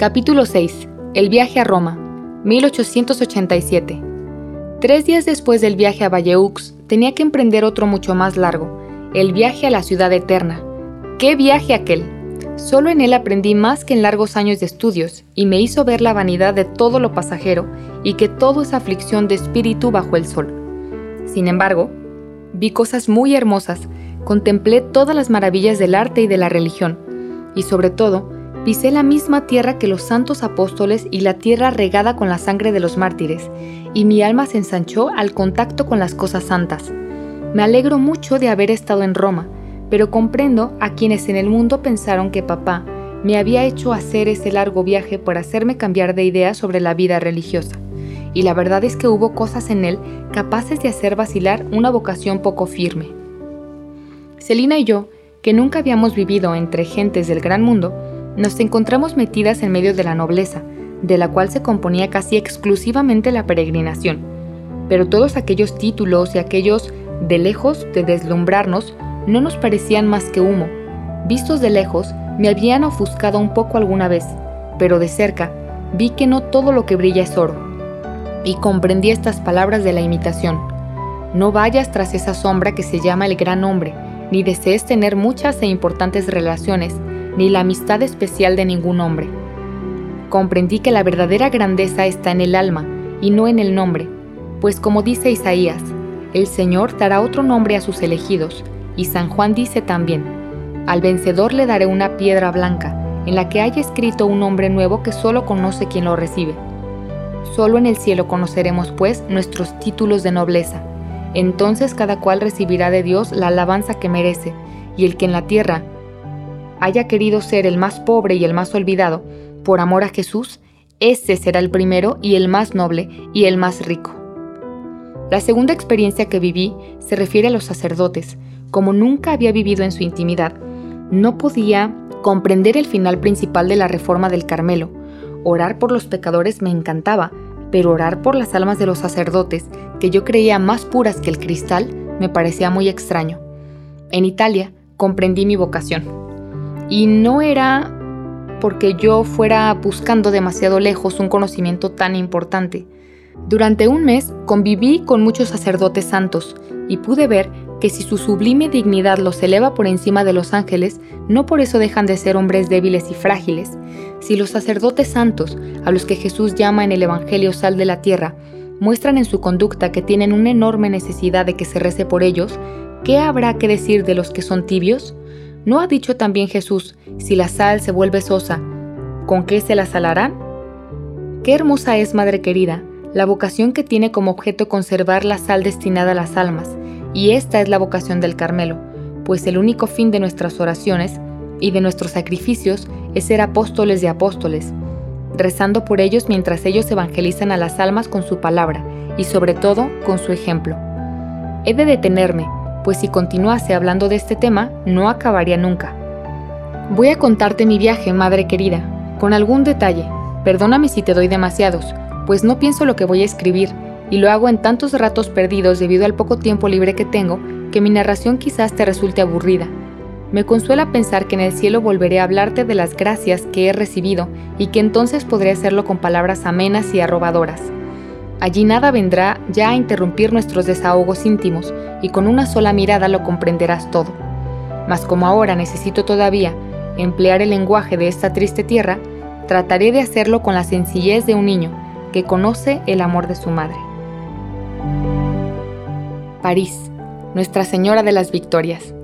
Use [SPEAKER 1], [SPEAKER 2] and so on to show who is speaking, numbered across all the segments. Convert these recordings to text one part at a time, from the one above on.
[SPEAKER 1] Capítulo 6. El viaje a Roma, 1887. Tres días después del viaje a Valleux, tenía que emprender otro mucho más largo, el viaje a la ciudad eterna. ¡Qué viaje aquel! Solo en él aprendí más que en largos años de estudios, y me hizo ver la vanidad de todo lo pasajero y que todo es aflicción de espíritu bajo el sol. Sin embargo, vi cosas muy hermosas, contemplé todas las maravillas del arte y de la religión, y sobre todo, pisé la misma tierra que los santos apóstoles y la tierra regada con la sangre de los mártires, y mi alma se ensanchó al contacto con las cosas santas. Me alegro mucho de haber estado en Roma, pero comprendo a quienes en el mundo pensaron que papá me había hecho hacer ese largo viaje por hacerme cambiar de idea sobre la vida religiosa. Y la verdad es que hubo cosas en él capaces de hacer vacilar una vocación poco firme. Celina y yo, que nunca habíamos vivido entre gentes del gran mundo, nos encontramos metidas en medio de la nobleza, de la cual se componía casi exclusivamente la peregrinación. Pero todos aquellos títulos y aquellos de lejos de deslumbrarnos no nos parecían más que humo. Vistos de lejos, me habían ofuscado un poco alguna vez, pero de cerca vi que no todo lo que brilla es oro. Y comprendí estas palabras de la imitación. No vayas tras esa sombra que se llama el gran hombre, ni desees tener muchas e importantes relaciones, ni la amistad especial de ningún hombre. Comprendí que la verdadera grandeza está en el alma y no en el nombre, pues como dice Isaías, el Señor dará otro nombre a sus elegidos, y San Juan dice también, al vencedor le daré una piedra blanca, en la que haya escrito un nombre nuevo que solo conoce quien lo recibe. Solo en el cielo conoceremos, pues, nuestros títulos de nobleza. Entonces cada cual recibirá de Dios la alabanza que merece, y el que en la tierra haya querido ser el más pobre y el más olvidado, por amor a Jesús, ese será el primero y el más noble y el más rico. La segunda experiencia que viví se refiere a los sacerdotes. Como nunca había vivido en su intimidad, no podía comprender el final principal de la reforma del Carmelo. Orar por los pecadores me encantaba, pero orar por las almas de los sacerdotes, que yo creía más puras que el cristal, me parecía muy extraño. En Italia comprendí mi vocación. Y no era porque yo fuera buscando demasiado lejos un conocimiento tan importante. Durante un mes conviví con muchos sacerdotes santos y pude ver que si su sublime dignidad los eleva por encima de los ángeles, no por eso dejan de ser hombres débiles y frágiles. Si los sacerdotes santos, a los que Jesús llama en el Evangelio sal de la tierra, muestran en su conducta que tienen una enorme necesidad de que se rece por ellos, ¿qué habrá que decir de los que son tibios? ¿No ha dicho también Jesús, si la sal se vuelve sosa, ¿con qué se la salarán? Qué hermosa es, Madre querida, la vocación que tiene como objeto conservar la sal destinada a las almas, y esta es la vocación del Carmelo, pues el único fin de nuestras oraciones y de nuestros sacrificios es ser apóstoles de apóstoles, rezando por ellos mientras ellos evangelizan a las almas con su palabra y sobre todo con su ejemplo. He de detenerme, pues si continuase hablando de este tema, no acabaría nunca. Voy a contarte mi viaje, madre querida, con algún detalle. Perdóname si te doy demasiados, pues no pienso lo que voy a escribir, y lo hago en tantos ratos perdidos debido al poco tiempo libre que tengo, que mi narración quizás te resulte aburrida. Me consuela pensar que en el cielo volveré a hablarte de las gracias que he recibido y que entonces podré hacerlo con palabras amenas y arrobadoras. Allí nada vendrá ya a interrumpir nuestros desahogos íntimos y con una sola mirada lo comprenderás todo. Mas como ahora necesito todavía emplear el lenguaje de esta triste tierra, trataré de hacerlo con la sencillez de un niño que conoce el amor de su madre. París, Nuestra Señora de las Victorias.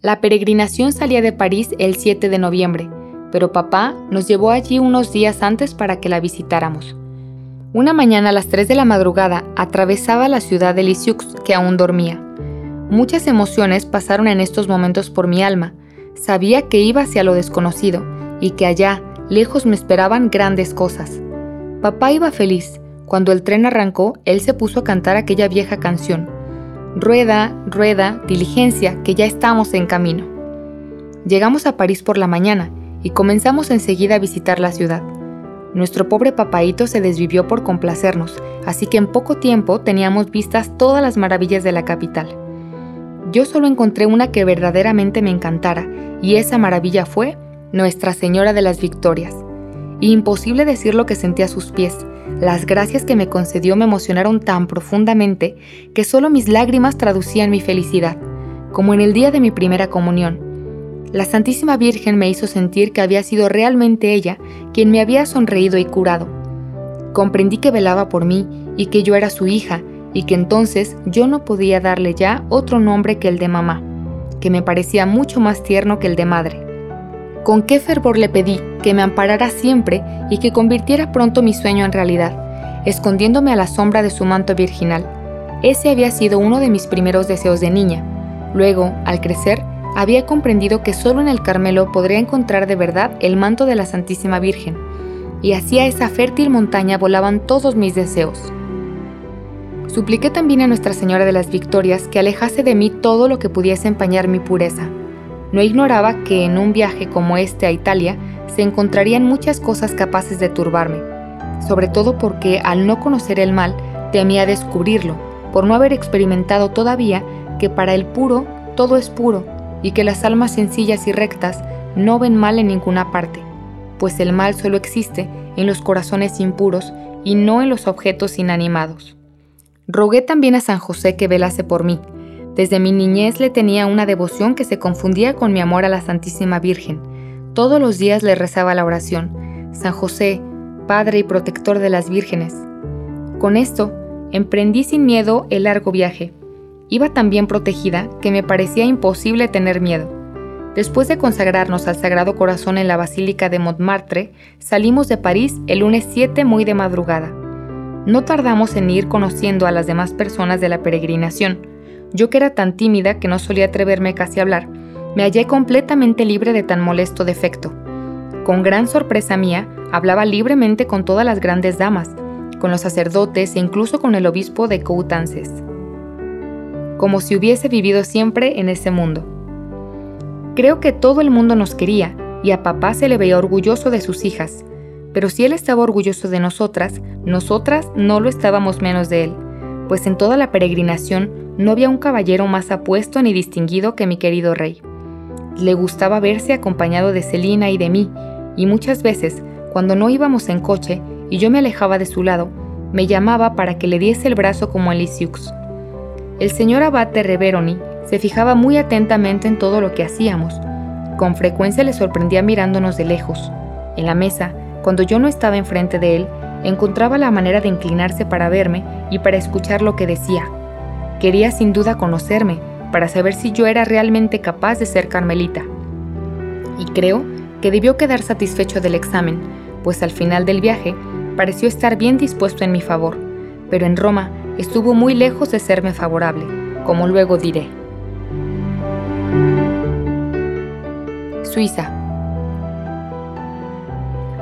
[SPEAKER 1] La peregrinación salía de París el 7 de noviembre, pero papá nos llevó allí unos días antes para que la visitáramos. Una mañana a las 3 de la madrugada atravesaba la ciudad de Lisieux que aún dormía. Muchas emociones pasaron en estos momentos por mi alma. Sabía que iba hacia lo desconocido y que allá, lejos, me esperaban grandes cosas. Papá iba feliz. Cuando el tren arrancó, él se puso a cantar aquella vieja canción. Rueda, rueda, diligencia, que ya estamos en camino. Llegamos a París por la mañana y comenzamos enseguida a visitar la ciudad. Nuestro pobre papaíto se desvivió por complacernos, así que en poco tiempo teníamos vistas todas las maravillas de la capital. Yo solo encontré una que verdaderamente me encantara, y esa maravilla fue Nuestra Señora de las Victorias. imposible decir lo que sentí a sus pies. Las gracias que me concedió me emocionaron tan profundamente que solo mis lágrimas traducían mi felicidad, como en el día de mi primera comunión. La Santísima Virgen me hizo sentir que había sido realmente ella quien me había sonreído y curado. Comprendí que velaba por mí y que yo era su hija y que entonces yo no podía darle ya otro nombre que el de mamá, que me parecía mucho más tierno que el de madre. Con qué fervor le pedí que me amparara siempre y que convirtiera pronto mi sueño en realidad, escondiéndome a la sombra de su manto virginal. Ese había sido uno de mis primeros deseos de niña. Luego, al crecer, había comprendido que solo en el Carmelo podría encontrar de verdad el manto de la Santísima Virgen, y hacia esa fértil montaña volaban todos mis deseos. Supliqué también a Nuestra Señora de las Victorias que alejase de mí todo lo que pudiese empañar mi pureza. No ignoraba que en un viaje como este a Italia se encontrarían muchas cosas capaces de turbarme, sobre todo porque al no conocer el mal temía descubrirlo, por no haber experimentado todavía que para el puro todo es puro y que las almas sencillas y rectas no ven mal en ninguna parte, pues el mal solo existe en los corazones impuros y no en los objetos inanimados. Rogué también a San José que velase por mí. Desde mi niñez le tenía una devoción que se confundía con mi amor a la Santísima Virgen. Todos los días le rezaba la oración, San José, Padre y protector de las vírgenes. Con esto, emprendí sin miedo el largo viaje. Iba tan bien protegida que me parecía imposible tener miedo. Después de consagrarnos al Sagrado Corazón en la Basílica de Montmartre, salimos de París el lunes 7 muy de madrugada. No tardamos en ir conociendo a las demás personas de la peregrinación. Yo que era tan tímida que no solía atreverme casi a hablar, me hallé completamente libre de tan molesto defecto. Con gran sorpresa mía, hablaba libremente con todas las grandes damas, con los sacerdotes e incluso con el obispo de Coutances, como si hubiese vivido siempre en ese mundo. Creo que todo el mundo nos quería y a papá se le veía orgulloso de sus hijas, pero si él estaba orgulloso de nosotras, nosotras no lo estábamos menos de él, pues en toda la peregrinación no había un caballero más apuesto ni distinguido que mi querido rey. Le gustaba verse acompañado de Celina y de mí, y muchas veces, cuando no íbamos en coche y yo me alejaba de su lado, me llamaba para que le diese el brazo como a Lisiux. El señor abate Reveroni se fijaba muy atentamente en todo lo que hacíamos. Con frecuencia le sorprendía mirándonos de lejos. En la mesa, cuando yo no estaba enfrente de él, encontraba la manera de inclinarse para verme y para escuchar lo que decía. Quería sin duda conocerme, para saber si yo era realmente capaz de ser Carmelita. Y creo que debió quedar satisfecho del examen, pues al final del viaje pareció estar bien dispuesto en mi favor, pero en Roma estuvo muy lejos de serme favorable, como luego diré. Suiza,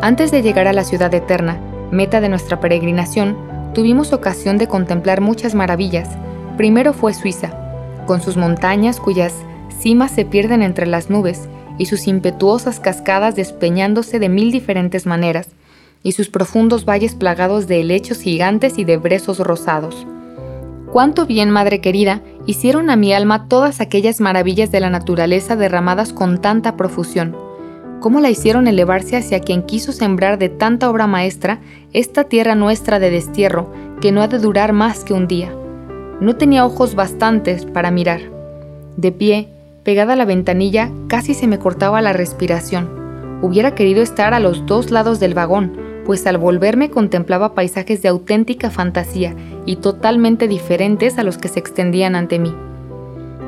[SPEAKER 1] antes de llegar a la ciudad eterna, meta de nuestra peregrinación, tuvimos ocasión de contemplar muchas maravillas. Primero fue Suiza, con sus montañas cuyas cimas se pierden entre las nubes y sus impetuosas cascadas despeñándose de mil diferentes maneras, y sus profundos valles plagados de helechos gigantes y de brezos rosados. Cuánto bien, madre querida, hicieron a mi alma todas aquellas maravillas de la naturaleza derramadas con tanta profusión cómo la hicieron elevarse hacia quien quiso sembrar de tanta obra maestra esta tierra nuestra de destierro que no ha de durar más que un día. No tenía ojos bastantes para mirar. De pie, pegada a la ventanilla, casi se me cortaba la respiración. Hubiera querido estar a los dos lados del vagón, pues al volverme contemplaba paisajes de auténtica fantasía y totalmente diferentes a los que se extendían ante mí.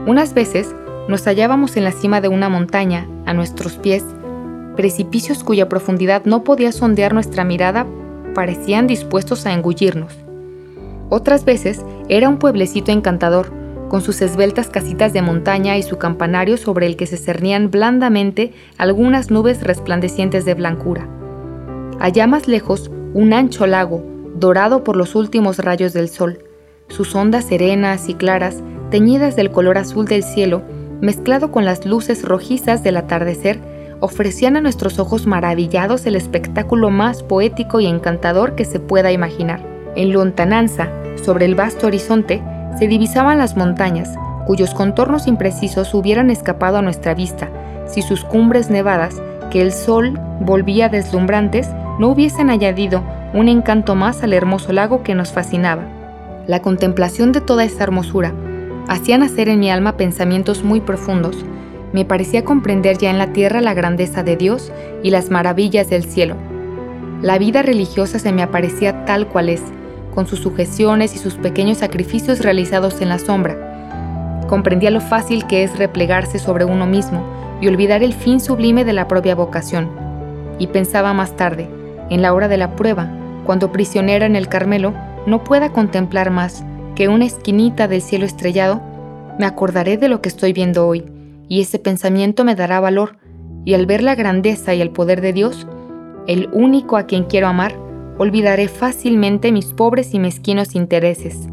[SPEAKER 1] Unas veces nos hallábamos en la cima de una montaña, a nuestros pies, precipicios cuya profundidad no podía sondear nuestra mirada parecían dispuestos a engullirnos. Otras veces era un pueblecito encantador, con sus esbeltas casitas de montaña y su campanario sobre el que se cernían blandamente algunas nubes resplandecientes de blancura. Allá más lejos, un ancho lago, dorado por los últimos rayos del sol, sus ondas serenas y claras, teñidas del color azul del cielo, mezclado con las luces rojizas del atardecer, ofrecían a nuestros ojos maravillados el espectáculo más poético y encantador que se pueda imaginar. En lontananza, sobre el vasto horizonte, se divisaban las montañas, cuyos contornos imprecisos hubieran escapado a nuestra vista si sus cumbres nevadas, que el sol volvía deslumbrantes no hubiesen añadido un encanto más al hermoso lago que nos fascinaba. La contemplación de toda esta hermosura hacía nacer en mi alma pensamientos muy profundos. Me parecía comprender ya en la tierra la grandeza de Dios y las maravillas del cielo. La vida religiosa se me aparecía tal cual es, con sus sujeciones y sus pequeños sacrificios realizados en la sombra. Comprendía lo fácil que es replegarse sobre uno mismo y olvidar el fin sublime de la propia vocación. Y pensaba más tarde, en la hora de la prueba, cuando prisionera en el Carmelo no pueda contemplar más que una esquinita del cielo estrellado, me acordaré de lo que estoy viendo hoy, y ese pensamiento me dará valor, y al ver la grandeza y el poder de Dios, el único a quien quiero amar, olvidaré fácilmente mis pobres y mezquinos intereses.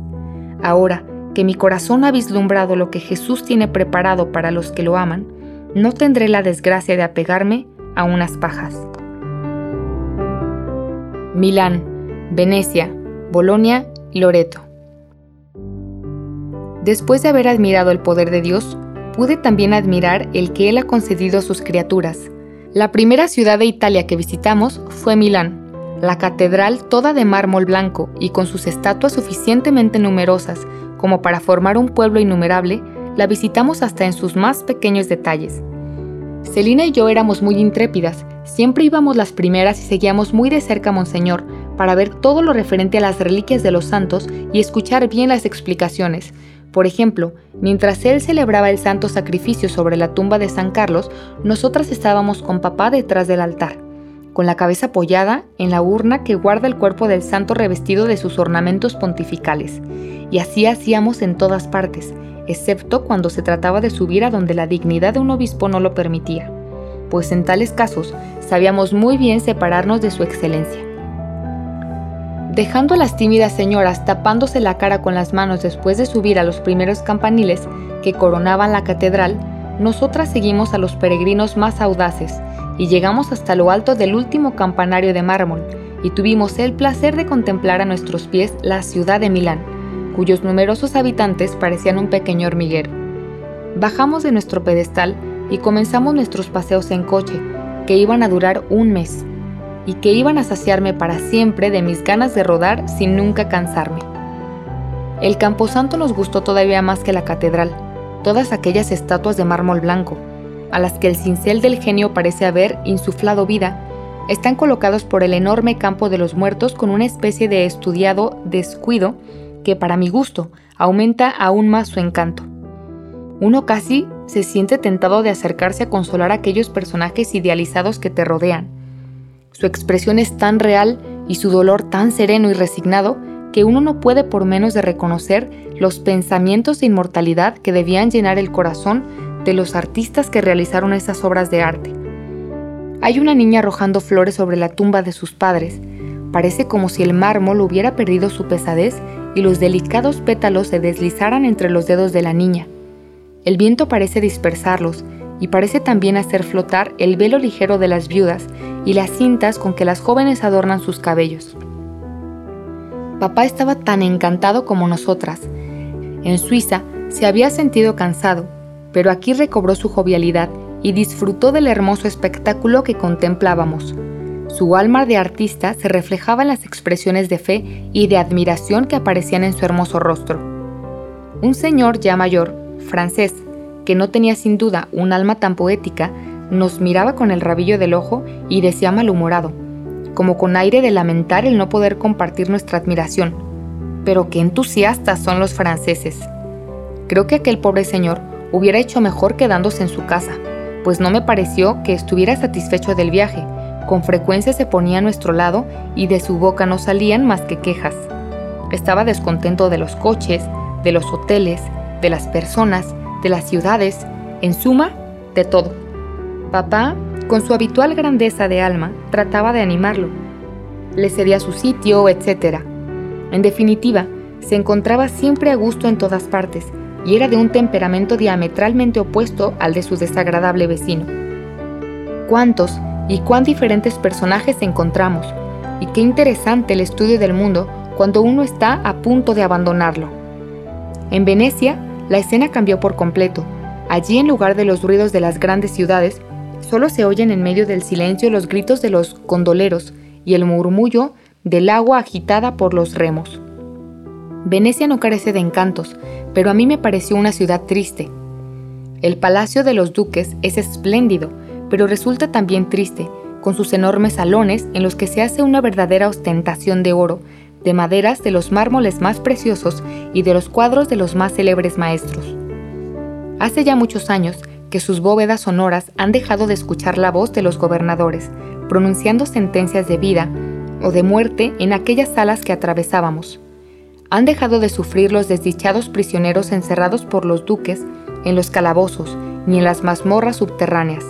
[SPEAKER 1] Ahora que mi corazón ha vislumbrado lo que Jesús tiene preparado para los que lo aman, no tendré la desgracia de apegarme a unas pajas. Milán, Venecia, Bolonia y Loreto. Después de haber admirado el poder de Dios, pude también admirar el que Él ha concedido a sus criaturas. La primera ciudad de Italia que visitamos fue Milán, la catedral toda de mármol blanco y con sus estatuas suficientemente numerosas como para formar un pueblo innumerable, la visitamos hasta en sus más pequeños detalles. Celina y yo éramos muy intrépidas, siempre íbamos las primeras y seguíamos muy de cerca a Monseñor para ver todo lo referente a las reliquias de los santos y escuchar bien las explicaciones. Por ejemplo, mientras él celebraba el santo sacrificio sobre la tumba de San Carlos, nosotras estábamos con papá detrás del altar, con la cabeza apoyada en la urna que guarda el cuerpo del santo revestido de sus ornamentos pontificales. Y así hacíamos en todas partes, excepto cuando se trataba de subir a donde la dignidad de un obispo no lo permitía, pues en tales casos sabíamos muy bien separarnos de su excelencia. Dejando a las tímidas señoras tapándose la cara con las manos después de subir a los primeros campaniles que coronaban la catedral, nosotras seguimos a los peregrinos más audaces y llegamos hasta lo alto del último campanario de mármol y tuvimos el placer de contemplar a nuestros pies la ciudad de Milán cuyos numerosos habitantes parecían un pequeño hormiguero. Bajamos de nuestro pedestal y comenzamos nuestros paseos en coche, que iban a durar un mes, y que iban a saciarme para siempre de mis ganas de rodar sin nunca cansarme. El camposanto nos gustó todavía más que la catedral, todas aquellas estatuas de mármol blanco, a las que el cincel del genio parece haber insuflado vida, están colocados por el enorme campo de los muertos con una especie de estudiado descuido que para mi gusto aumenta aún más su encanto. Uno casi se siente tentado de acercarse a consolar a aquellos personajes idealizados que te rodean. Su expresión es tan real y su dolor tan sereno y resignado que uno no puede por menos de reconocer los pensamientos de inmortalidad que debían llenar el corazón de los artistas que realizaron esas obras de arte. Hay una niña arrojando flores sobre la tumba de sus padres. Parece como si el mármol hubiera perdido su pesadez y los delicados pétalos se deslizaran entre los dedos de la niña. El viento parece dispersarlos y parece también hacer flotar el velo ligero de las viudas y las cintas con que las jóvenes adornan sus cabellos. Papá estaba tan encantado como nosotras. En Suiza se había sentido cansado, pero aquí recobró su jovialidad y disfrutó del hermoso espectáculo que contemplábamos. Su alma de artista se reflejaba en las expresiones de fe y de admiración que aparecían en su hermoso rostro. Un señor ya mayor, francés, que no tenía sin duda un alma tan poética, nos miraba con el rabillo del ojo y decía malhumorado, como con aire de lamentar el no poder compartir nuestra admiración. Pero qué entusiastas son los franceses. Creo que aquel pobre señor hubiera hecho mejor quedándose en su casa, pues no me pareció que estuviera satisfecho del viaje, con frecuencia se ponía a nuestro lado y de su boca no salían más que quejas. Estaba descontento de los coches, de los hoteles, de las personas, de las ciudades, en suma, de todo. Papá, con su habitual grandeza de alma, trataba de animarlo. Le cedía su sitio, etc. En definitiva, se encontraba siempre a gusto en todas partes y era de un temperamento diametralmente opuesto al de su desagradable vecino. ¿Cuántos, y cuán diferentes personajes encontramos, y qué interesante el estudio del mundo cuando uno está a punto de abandonarlo. En Venecia, la escena cambió por completo. Allí, en lugar de los ruidos de las grandes ciudades, Solo se oyen en medio del silencio los gritos de los gondoleros y el murmullo del agua agitada por los remos. Venecia no carece de encantos, pero a mí me pareció una ciudad triste. El Palacio de los Duques es espléndido, pero resulta también triste, con sus enormes salones en los que se hace una verdadera ostentación de oro, de maderas de los mármoles más preciosos y de los cuadros de los más célebres maestros. Hace ya muchos años que sus bóvedas sonoras han dejado de escuchar la voz de los gobernadores, pronunciando sentencias de vida o de muerte en aquellas salas que atravesábamos. Han dejado de sufrir los desdichados prisioneros encerrados por los duques en los calabozos ni en las mazmorras subterráneas.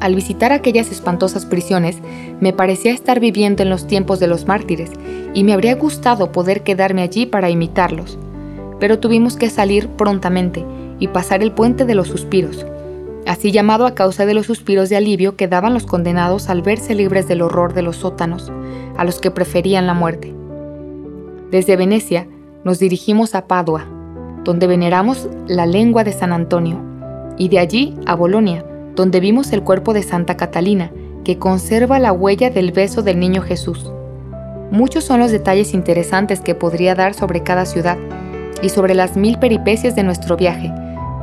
[SPEAKER 1] Al visitar aquellas espantosas prisiones, me parecía estar viviendo en los tiempos de los mártires y me habría gustado poder quedarme allí para imitarlos. Pero tuvimos que salir prontamente y pasar el puente de los suspiros, así llamado a causa de los suspiros de alivio que daban los condenados al verse libres del horror de los sótanos, a los que preferían la muerte. Desde Venecia nos dirigimos a Padua, donde veneramos la lengua de San Antonio, y de allí a Bolonia, donde vimos el cuerpo de Santa Catalina, que conserva la huella del beso del niño Jesús. Muchos son los detalles interesantes que podría dar sobre cada ciudad y sobre las mil peripecias de nuestro viaje,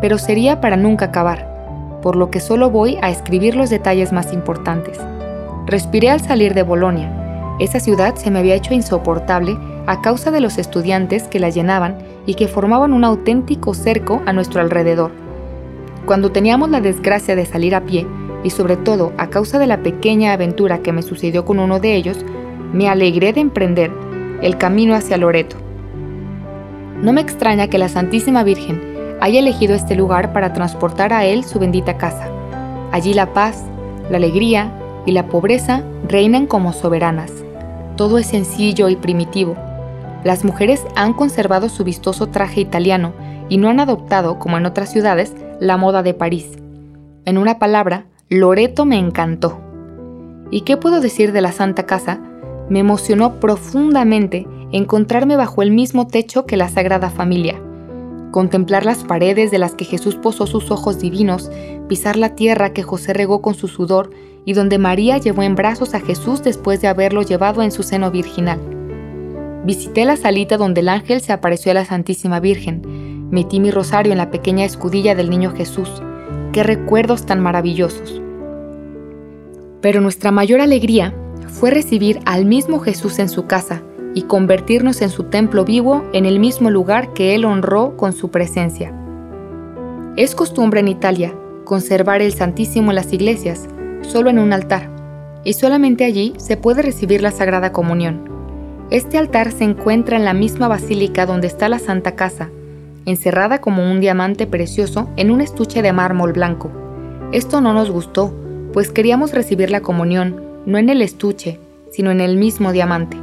[SPEAKER 1] pero sería para nunca acabar, por lo que solo voy a escribir los detalles más importantes. Respiré al salir de Bolonia. Esa ciudad se me había hecho insoportable a causa de los estudiantes que la llenaban y que formaban un auténtico cerco a nuestro alrededor. Cuando teníamos la desgracia de salir a pie, y sobre todo a causa de la pequeña aventura que me sucedió con uno de ellos, me alegré de emprender el camino hacia Loreto. No me extraña que la Santísima Virgen haya elegido este lugar para transportar a él su bendita casa. Allí la paz, la alegría y la pobreza reinan como soberanas. Todo es sencillo y primitivo. Las mujeres han conservado su vistoso traje italiano y no han adoptado, como en otras ciudades, la moda de París. En una palabra, Loreto me encantó. ¿Y qué puedo decir de la Santa Casa? Me emocionó profundamente encontrarme bajo el mismo techo que la Sagrada Familia. Contemplar las paredes de las que Jesús posó sus ojos divinos, pisar la tierra que José regó con su sudor y donde María llevó en brazos a Jesús después de haberlo llevado en su seno virginal. Visité la salita donde el ángel se apareció a la Santísima Virgen. Metí mi rosario en la pequeña escudilla del niño Jesús. Qué recuerdos tan maravillosos. Pero nuestra mayor alegría fue recibir al mismo Jesús en su casa y convertirnos en su templo vivo en el mismo lugar que Él honró con su presencia. Es costumbre en Italia conservar el Santísimo en las iglesias, solo en un altar, y solamente allí se puede recibir la Sagrada Comunión. Este altar se encuentra en la misma basílica donde está la Santa Casa, encerrada como un diamante precioso en un estuche de mármol blanco. Esto no nos gustó, pues queríamos recibir la comunión, no en el estuche, sino en el mismo diamante.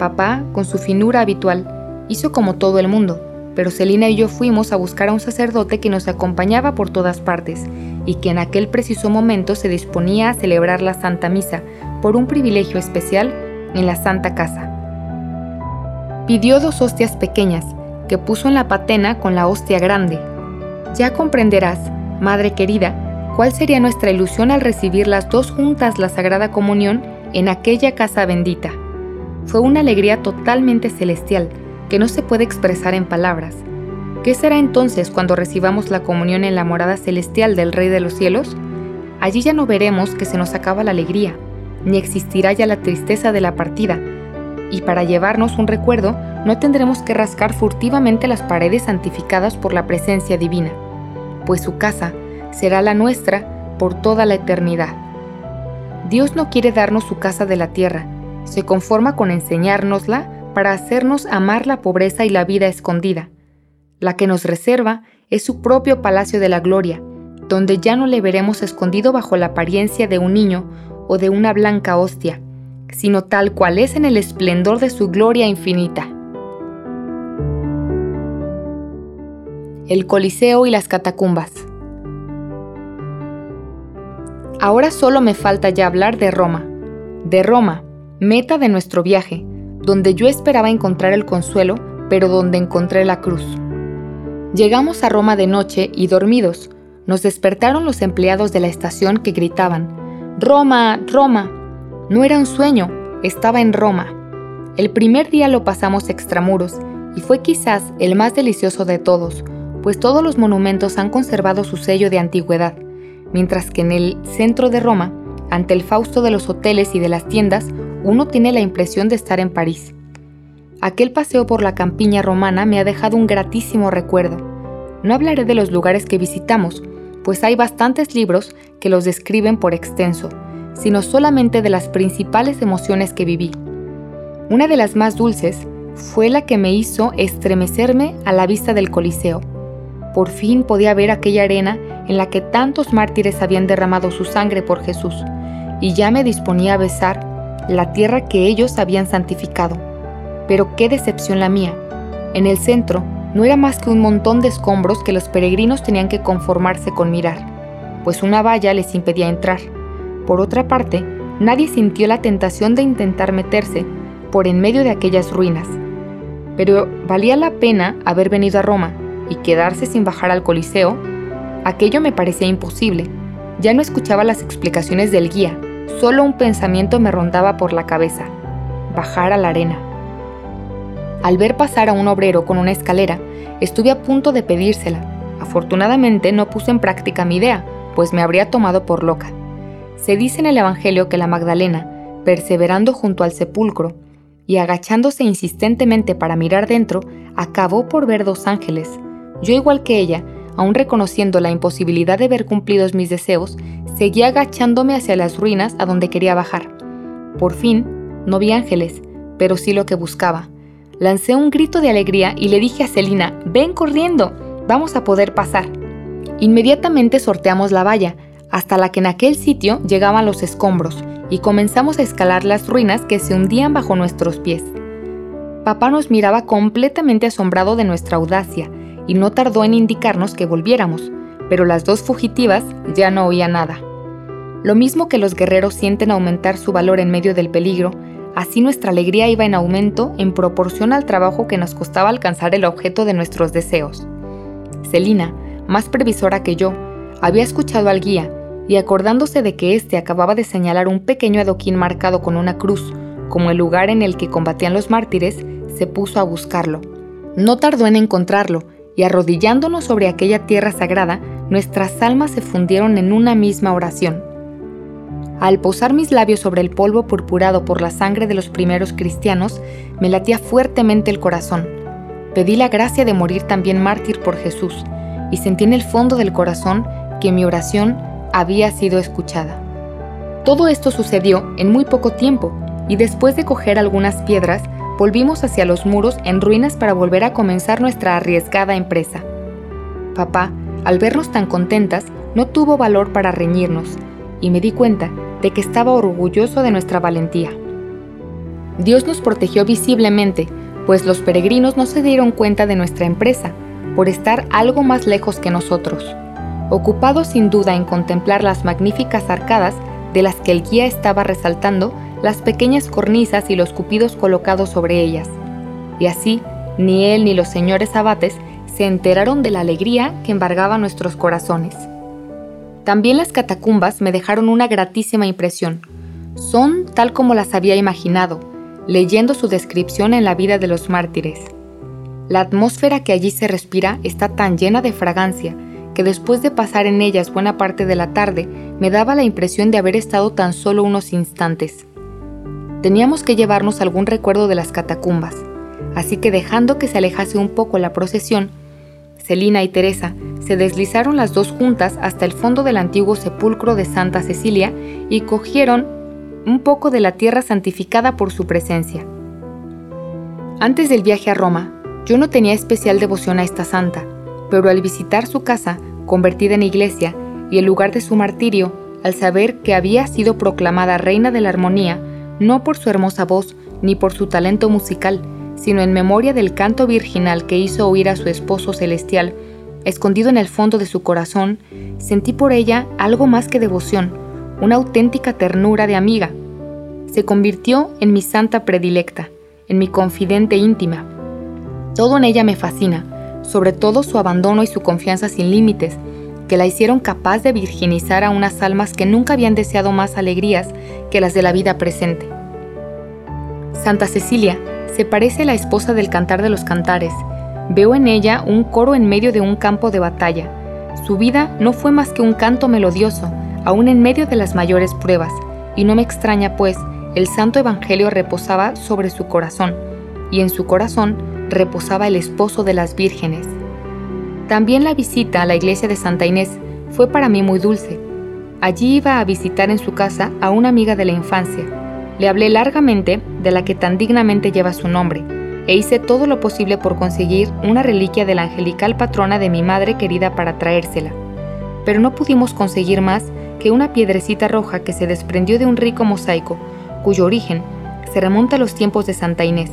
[SPEAKER 1] Papá, con su finura habitual, hizo como todo el mundo, pero Celina y yo fuimos a buscar a un sacerdote que nos acompañaba por todas partes y que en aquel preciso momento se disponía a celebrar la Santa Misa por un privilegio especial en la Santa Casa. Pidió dos hostias pequeñas, que puso en la patena con la hostia grande. Ya comprenderás, Madre querida, cuál sería nuestra ilusión al recibir las dos juntas la Sagrada Comunión en aquella casa bendita. Fue una alegría totalmente celestial que no se puede expresar en palabras. ¿Qué será entonces cuando recibamos la comunión en la morada celestial del Rey de los cielos? Allí ya no veremos que se nos acaba la alegría, ni existirá ya la tristeza de la partida, y para llevarnos un recuerdo no tendremos que rascar furtivamente las paredes santificadas por la presencia divina, pues su casa será la nuestra por toda la eternidad. Dios no quiere darnos su casa de la tierra, se conforma con enseñárnosla para hacernos amar la pobreza y la vida escondida. La que nos reserva es su propio palacio de la gloria, donde ya no le veremos escondido bajo la apariencia de un niño o de una blanca hostia, sino tal cual es en el esplendor de su gloria infinita. El Coliseo y las catacumbas. Ahora solo me falta ya hablar de Roma. De Roma, meta de nuestro viaje, donde yo esperaba encontrar el consuelo, pero donde encontré la cruz. Llegamos a Roma de noche y dormidos, nos despertaron los empleados de la estación que gritaban, Roma, Roma. No era un sueño, estaba en Roma. El primer día lo pasamos extramuros y fue quizás el más delicioso de todos, pues todos los monumentos han conservado su sello de antigüedad, mientras que en el centro de Roma, ante el fausto de los hoteles y de las tiendas, uno tiene la impresión de estar en París. Aquel paseo por la campiña romana me ha dejado un gratísimo recuerdo. No hablaré de los lugares que visitamos, pues hay bastantes libros que los describen por extenso, sino solamente de las principales emociones que viví. Una de las más dulces fue la que me hizo estremecerme a la vista del Coliseo. Por fin podía ver aquella arena en la que tantos mártires habían derramado su sangre por Jesús, y ya me disponía a besar la tierra que ellos habían santificado. Pero qué decepción la mía. En el centro no era más que un montón de escombros que los peregrinos tenían que conformarse con mirar, pues una valla les impedía entrar. Por otra parte, nadie sintió la tentación de intentar meterse por en medio de aquellas ruinas. Pero valía la pena haber venido a Roma y quedarse sin bajar al Coliseo. Aquello me parecía imposible. Ya no escuchaba las explicaciones del guía, solo un pensamiento me rondaba por la cabeza, bajar a la arena. Al ver pasar a un obrero con una escalera, estuve a punto de pedírsela. Afortunadamente no puse en práctica mi idea, pues me habría tomado por loca. Se dice en el Evangelio que la Magdalena, perseverando junto al sepulcro y agachándose insistentemente para mirar dentro, acabó por ver dos ángeles. Yo igual que ella, aún reconociendo la imposibilidad de ver cumplidos mis deseos, seguía agachándome hacia las ruinas a donde quería bajar. Por fin, no vi ángeles, pero sí lo que buscaba. Lancé un grito de alegría y le dije a Celina, ven corriendo, vamos a poder pasar. Inmediatamente sorteamos la valla, hasta la que en aquel sitio llegaban los escombros, y comenzamos a escalar las ruinas que se hundían bajo nuestros pies. Papá nos miraba completamente asombrado de nuestra audacia, y no tardó en indicarnos que volviéramos, pero las dos fugitivas ya no oían nada. Lo mismo que los guerreros sienten aumentar su valor en medio del peligro, Así nuestra alegría iba en aumento en proporción al trabajo que nos costaba alcanzar el objeto de nuestros deseos. Celina, más previsora que yo, había escuchado al guía y acordándose de que éste acababa de señalar un pequeño adoquín marcado con una cruz, como el lugar en el que combatían los mártires, se puso a buscarlo. No tardó en encontrarlo, y arrodillándonos sobre aquella tierra sagrada, nuestras almas se fundieron en una misma oración. Al posar mis labios sobre el polvo purpurado por la sangre de los primeros cristianos, me latía fuertemente el corazón. Pedí la gracia de morir también mártir por Jesús, y sentí en el fondo del corazón que mi oración había sido escuchada. Todo esto sucedió en muy poco tiempo, y después de coger algunas piedras, volvimos hacia los muros en ruinas para volver a comenzar nuestra arriesgada empresa. Papá, al vernos tan contentas, no tuvo valor para reñirnos, y me di cuenta de que estaba orgulloso de nuestra valentía. Dios nos protegió visiblemente, pues los peregrinos no se dieron cuenta de nuestra empresa, por estar algo más lejos que nosotros, ocupados sin duda en contemplar las magníficas arcadas de las que el guía estaba resaltando las pequeñas cornisas y los cupidos colocados sobre ellas. Y así, ni él ni los señores abates se enteraron de la alegría que embargaba nuestros corazones. También las catacumbas me dejaron una gratísima impresión. Son tal como las había imaginado, leyendo su descripción en la vida de los mártires. La atmósfera que allí se respira está tan llena de fragancia que después de pasar en ellas buena parte de la tarde me daba la impresión de haber estado tan solo unos instantes. Teníamos que llevarnos algún recuerdo de las catacumbas, así que dejando que se alejase un poco la procesión, Celina y Teresa se deslizaron las dos juntas hasta el fondo del antiguo sepulcro de Santa Cecilia y cogieron un poco de la tierra santificada por su presencia. Antes del viaje a Roma, yo no tenía especial devoción a esta santa, pero al visitar su casa, convertida en iglesia, y el lugar de su martirio, al saber que había sido proclamada reina de la armonía, no por su hermosa voz ni por su talento musical, sino en memoria del canto virginal que hizo oír a su esposo celestial, escondido en el fondo de su corazón, sentí por ella algo más que devoción, una auténtica ternura de amiga. Se convirtió en mi santa predilecta, en mi confidente íntima. Todo en ella me fascina, sobre todo su abandono y su confianza sin límites, que la hicieron capaz de virginizar a unas almas que nunca habían deseado más alegrías que las de la vida presente. Santa Cecilia se parece a la esposa del cantar de los cantares. Veo en ella un coro en medio de un campo de batalla. Su vida no fue más que un canto melodioso, aún en medio de las mayores pruebas, y no me extraña, pues, el Santo Evangelio reposaba sobre su corazón, y en su corazón reposaba el esposo de las vírgenes. También la visita a la iglesia de Santa Inés fue para mí muy dulce. Allí iba a visitar en su casa a una amiga de la infancia. Le hablé largamente de la que tan dignamente lleva su nombre, e hice todo lo posible por conseguir una reliquia de la angelical patrona de mi madre querida para traérsela. Pero no pudimos conseguir más que una piedrecita roja que se desprendió de un rico mosaico, cuyo origen se remonta a los tiempos de Santa Inés,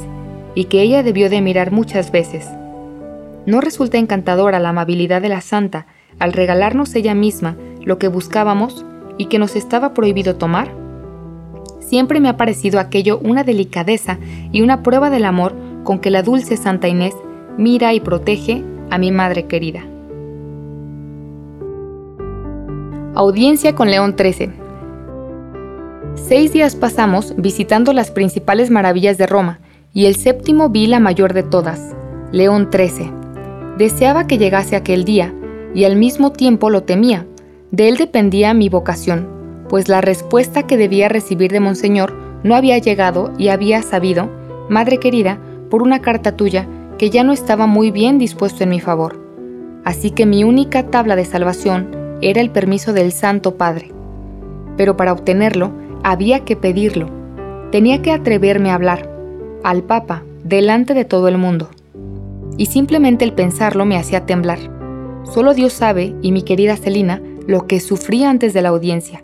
[SPEAKER 1] y que ella debió de mirar muchas veces. ¿No resulta encantadora la amabilidad de la santa al regalarnos ella misma lo que buscábamos y que nos estaba prohibido tomar? Siempre me ha parecido aquello una delicadeza y una prueba del amor con que la dulce Santa Inés mira y protege a mi madre querida. Audiencia con León XIII. Seis días pasamos visitando las principales maravillas de Roma, y el séptimo vi la mayor de todas, León XIII. Deseaba que llegase aquel día, y al mismo tiempo lo temía. De él dependía mi vocación, pues la respuesta que debía recibir de Monseñor no había llegado y había sabido, Madre querida, por una carta tuya, que ya no estaba muy bien dispuesto en mi favor. Así que mi única tabla de salvación era el permiso del Santo Padre. Pero para obtenerlo, había que pedirlo. Tenía que atreverme a hablar, al Papa, delante de todo el mundo. Y simplemente el pensarlo me hacía temblar. Solo Dios sabe, y mi querida Celina, lo que sufría antes de la audiencia.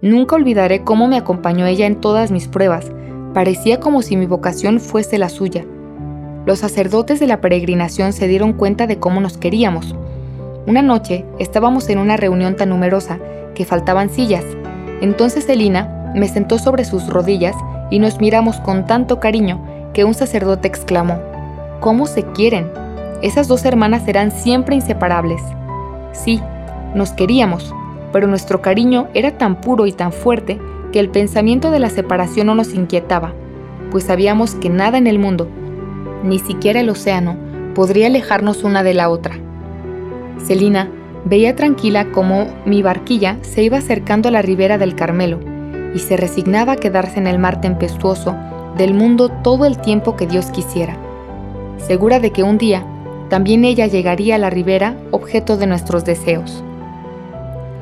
[SPEAKER 1] Nunca olvidaré cómo me acompañó ella en todas mis pruebas. Parecía como si mi vocación fuese la suya. Los sacerdotes de la peregrinación se dieron cuenta de cómo nos queríamos. Una noche estábamos en una reunión tan numerosa que faltaban sillas. Entonces Celina me sentó sobre sus rodillas y nos miramos con tanto cariño que un sacerdote exclamó, ¿Cómo se quieren? Esas dos hermanas eran siempre inseparables. Sí, nos queríamos, pero nuestro cariño era tan puro y tan fuerte que el pensamiento de la separación no nos inquietaba, pues sabíamos que nada en el mundo, ni siquiera el océano, podría alejarnos una de la otra. Celina veía tranquila cómo mi barquilla se iba acercando a la ribera del Carmelo y se resignaba a quedarse en el mar tempestuoso del mundo todo el tiempo que Dios quisiera, segura de que un día también ella llegaría a la ribera objeto de nuestros deseos.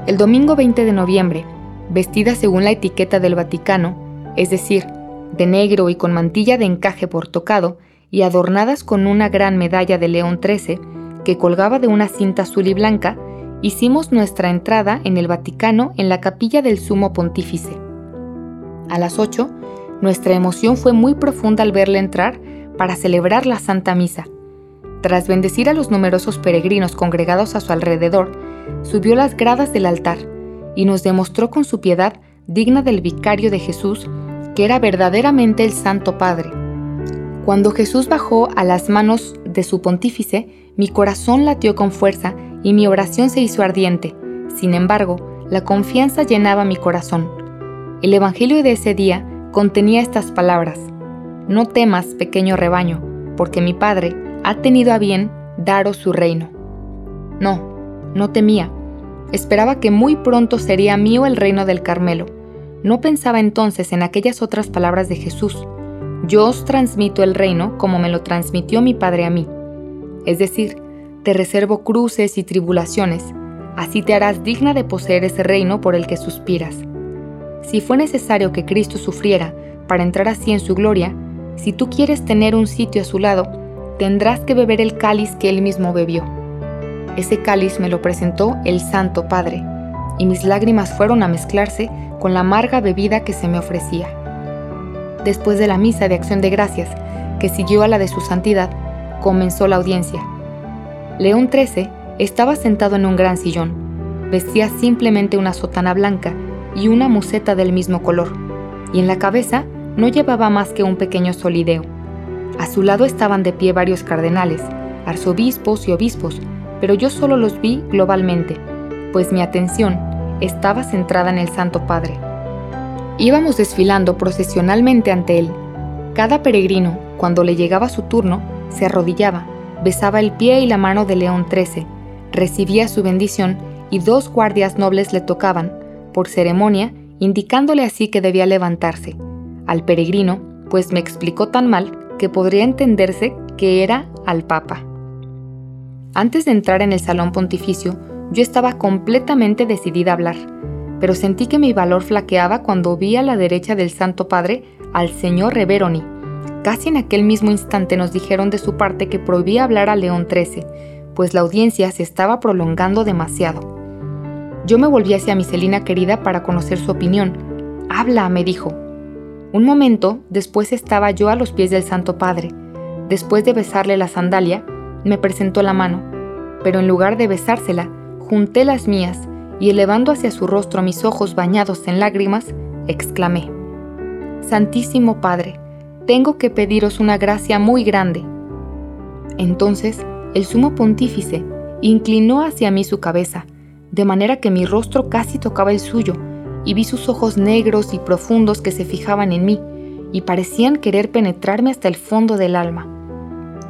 [SPEAKER 1] El domingo 20 de noviembre, vestida según la etiqueta del Vaticano, es decir, de negro y con mantilla de encaje por tocado y adornadas con una gran medalla de León XIII que colgaba de una cinta azul y blanca, hicimos nuestra entrada en el Vaticano en la capilla del Sumo Pontífice. A las 8, nuestra emoción fue muy profunda al verle entrar para celebrar la Santa Misa. Tras bendecir a los numerosos peregrinos congregados a su alrededor, subió las gradas del altar y nos demostró con su piedad digna del vicario de Jesús que era verdaderamente el Santo Padre. Cuando Jesús bajó a las manos de su pontífice, mi corazón latió con fuerza y mi oración se hizo ardiente. Sin embargo, la confianza llenaba mi corazón. El Evangelio de ese día contenía estas palabras. No temas, pequeño rebaño, porque mi Padre ha tenido a bien daros su reino. No, no temía. Esperaba que muy pronto sería mío el reino del Carmelo. No pensaba entonces en aquellas otras palabras de Jesús. Yo os transmito el reino como me lo transmitió mi Padre a mí. Es decir, te reservo cruces y tribulaciones, así te harás digna de poseer ese reino por el que suspiras. Si fue necesario que Cristo sufriera para entrar así en su gloria, si tú quieres tener un sitio a su lado, tendrás que beber el cáliz que él mismo bebió. Ese cáliz me lo presentó el Santo Padre, y mis lágrimas fueron a mezclarse con la amarga bebida que se me ofrecía. Después de la misa de acción de gracias, que siguió a la de su santidad, comenzó la audiencia. León XIII estaba sentado en un gran sillón. Vestía simplemente una sotana blanca y una museta del mismo color, y en la cabeza no llevaba más que un pequeño solideo. A su lado estaban de pie varios cardenales, arzobispos y obispos, pero yo solo los vi globalmente, pues mi atención estaba centrada en el Santo Padre. Íbamos desfilando procesionalmente ante él. Cada peregrino, cuando le llegaba su turno, se arrodillaba, besaba el pie y la mano de León XIII, recibía su bendición y dos guardias nobles le tocaban, por ceremonia, indicándole así que debía levantarse. Al peregrino, pues me explicó tan mal que podría entenderse que era al Papa. Antes de entrar en el salón pontificio, yo estaba completamente decidida a hablar, pero sentí que mi valor flaqueaba cuando vi a la derecha del Santo Padre al señor Reveroni. Casi en aquel mismo instante nos dijeron de su parte que prohibía hablar a León XIII, pues la audiencia se estaba prolongando demasiado. Yo me volví hacia mi Celina querida para conocer su opinión. Habla, me dijo. Un momento después estaba yo a los pies del Santo Padre. Después de besarle la sandalia, me presentó la mano, pero en lugar de besársela, junté las mías y elevando hacia su rostro mis ojos bañados en lágrimas, exclamé, Santísimo Padre, tengo que pediros una gracia muy grande. Entonces el sumo pontífice inclinó hacia mí su cabeza, de manera que mi rostro casi tocaba el suyo, y vi sus ojos negros y profundos que se fijaban en mí, y parecían querer penetrarme hasta el fondo del alma.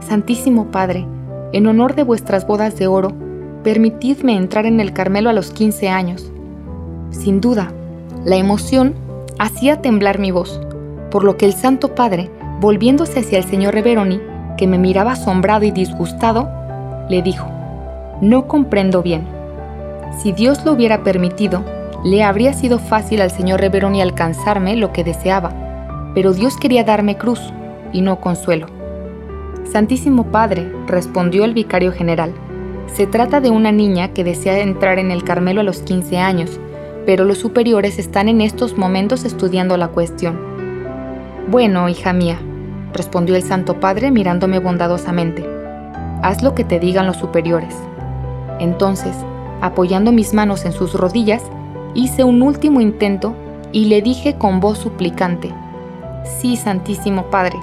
[SPEAKER 1] Santísimo Padre, en honor de vuestras bodas de oro, permitidme entrar en el Carmelo a los 15 años. Sin duda, la emoción hacía temblar mi voz, por lo que el Santo Padre, volviéndose hacia el señor Reveroni, que me miraba asombrado y disgustado, le dijo, No comprendo bien. Si Dios lo hubiera permitido, le habría sido fácil al señor Reveroni alcanzarme lo que deseaba, pero Dios quería darme cruz y no consuelo. Santísimo Padre, respondió el vicario general, se trata de una niña que desea entrar en el Carmelo a los 15 años, pero los superiores están en estos momentos estudiando la cuestión. Bueno, hija mía, respondió el Santo Padre mirándome bondadosamente, haz lo que te digan los superiores. Entonces, apoyando mis manos en sus rodillas, hice un último intento y le dije con voz suplicante, Sí, Santísimo Padre,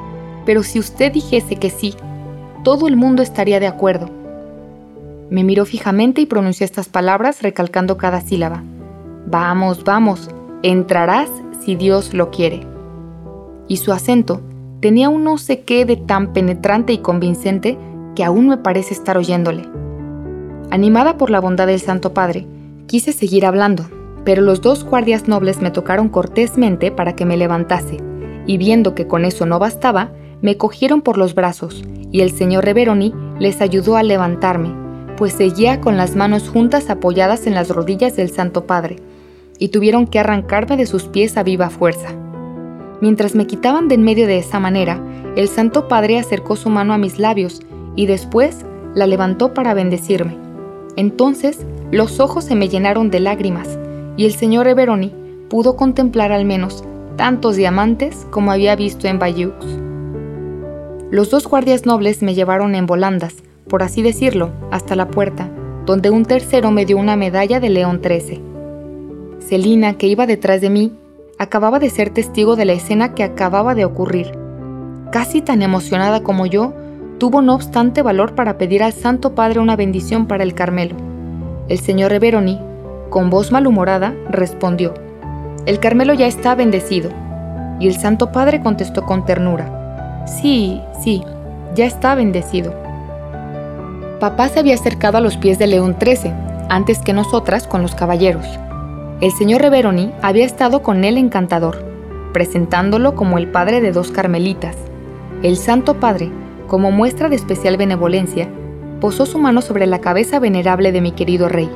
[SPEAKER 1] pero si usted dijese que sí, todo el mundo estaría de acuerdo me miró fijamente y pronunció estas palabras recalcando cada sílaba. Vamos, vamos, entrarás si Dios lo quiere. Y su acento tenía un no sé qué de tan penetrante y convincente que aún me parece estar oyéndole. Animada por la bondad del Santo Padre, quise seguir hablando, pero los dos guardias nobles me tocaron cortésmente para que me levantase, y viendo que con eso no bastaba, me cogieron por los brazos, y el señor Reveroni les ayudó a levantarme, pues seguía con las manos juntas apoyadas en las rodillas del Santo Padre, y tuvieron que arrancarme de sus pies a viva fuerza. Mientras me quitaban de en medio de esa manera, el Santo Padre acercó su mano a mis labios y después la levantó para bendecirme. Entonces los ojos se me llenaron de lágrimas y el señor Everoni pudo contemplar al menos tantos diamantes como había visto en Bayeux. Los dos guardias nobles me llevaron en volandas, por así decirlo, hasta la puerta, donde un tercero me dio una medalla de León XIII. Celina, que iba detrás de mí, acababa de ser testigo de la escena que acababa de ocurrir. Casi tan emocionada como yo, tuvo no obstante valor para pedir al Santo Padre una bendición para el Carmelo. El señor Reveroni, con voz malhumorada, respondió, El Carmelo ya está bendecido. Y el Santo Padre contestó con ternura, Sí, sí, ya está bendecido. Papá se había acercado a los pies de León XIII, antes que nosotras con los caballeros. El señor Reveroni había estado con él encantador, presentándolo como el padre de dos carmelitas. El Santo Padre, como muestra de especial benevolencia, posó su mano sobre la cabeza venerable de mi querido rey,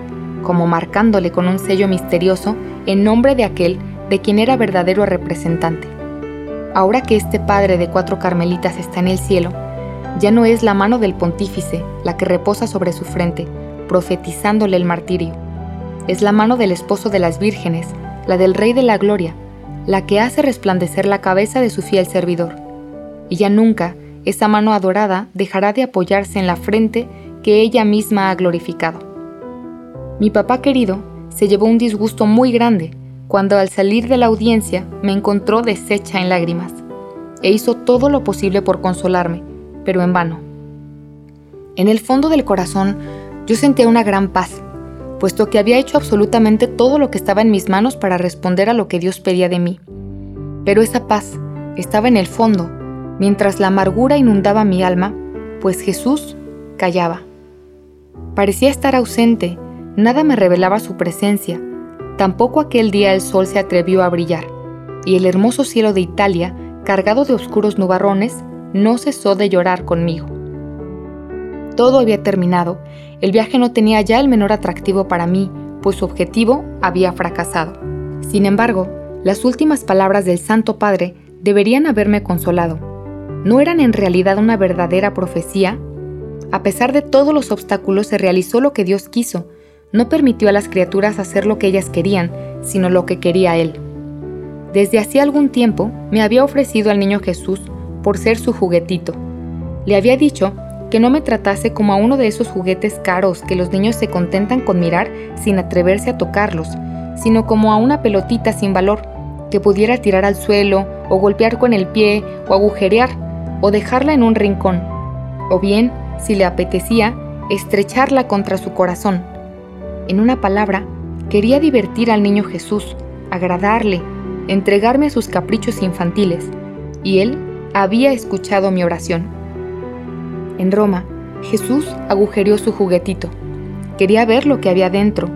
[SPEAKER 1] como marcándole con un sello misterioso en nombre de aquel de quien era verdadero representante. Ahora que este padre de cuatro carmelitas está en el cielo, ya no es la mano del pontífice la que reposa sobre su frente, profetizándole el martirio. Es la mano del esposo de las vírgenes, la del Rey de la Gloria, la que hace resplandecer la cabeza de su fiel servidor. Y ya nunca esa mano adorada dejará de apoyarse en la frente que ella misma ha glorificado. Mi papá querido se llevó un disgusto muy grande cuando al salir de la audiencia me encontró deshecha en lágrimas, e hizo todo lo posible por consolarme, pero en vano. En el fondo del corazón yo sentía una gran paz, puesto que había hecho absolutamente todo lo que estaba en mis manos para responder a lo que Dios pedía de mí. Pero esa paz estaba en el fondo, mientras la amargura inundaba mi alma, pues Jesús callaba. Parecía estar ausente, nada me revelaba su presencia, tampoco aquel día el sol se atrevió a brillar, y el hermoso cielo de Italia, cargado de oscuros nubarrones, no cesó de llorar conmigo. Todo había terminado, el viaje no tenía ya el menor atractivo para mí, pues su objetivo había fracasado. Sin embargo, las últimas palabras del Santo Padre deberían haberme consolado. ¿No eran en realidad una verdadera profecía? A pesar de todos los obstáculos se realizó lo que Dios quiso. No permitió a las criaturas hacer lo que ellas querían, sino lo que quería Él. Desde hacía algún tiempo me había ofrecido al niño Jesús por ser su juguetito. Le había dicho que no me tratase como a uno de esos juguetes caros que los niños se contentan con mirar sin atreverse a tocarlos, sino como a una pelotita sin valor que pudiera tirar al suelo o golpear con el pie o agujerear o dejarla en un rincón, o bien, si le apetecía, estrecharla contra su corazón. En una palabra, quería divertir al niño Jesús, agradarle, entregarme a sus caprichos infantiles, y él había escuchado mi oración. En Roma, Jesús agujereó su juguetito. Quería ver lo que había dentro,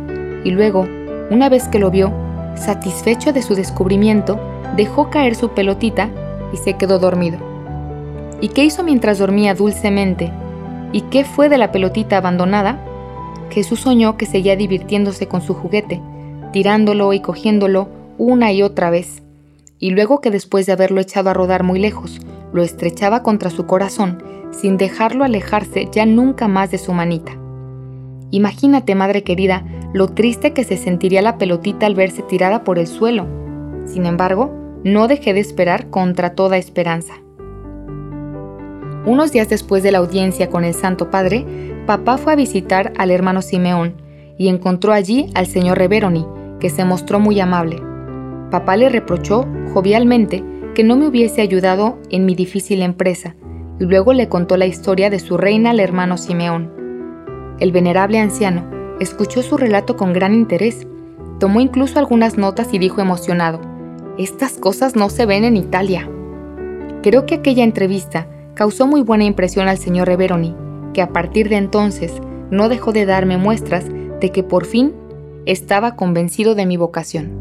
[SPEAKER 1] y luego, una vez que lo vio, satisfecho de su descubrimiento, dejó caer su pelotita y se quedó dormido. ¿Y qué hizo mientras dormía dulcemente? ¿Y qué fue de la pelotita abandonada? Jesús soñó que seguía divirtiéndose con su juguete, tirándolo y cogiéndolo una y otra vez, y luego que después de haberlo echado a rodar muy lejos, lo estrechaba contra su corazón, sin dejarlo alejarse ya nunca más de su manita. Imagínate, madre querida, lo triste que se sentiría la pelotita al verse tirada por el suelo. Sin embargo, no dejé de esperar contra toda esperanza. Unos días después de la audiencia con el Santo Padre, papá fue a visitar al hermano Simeón y encontró allí al señor Reveroni, que se mostró muy amable. Papá le reprochó, jovialmente, que no me hubiese ayudado en mi difícil empresa, y luego le contó la historia de su reina al hermano Simeón. El venerable anciano escuchó su relato con gran interés, tomó incluso algunas notas y dijo emocionado, Estas cosas no se ven en Italia. Creo que aquella entrevista causó muy buena impresión al señor Reveroni, que a partir de entonces no dejó de darme muestras de que por fin estaba convencido de mi vocación.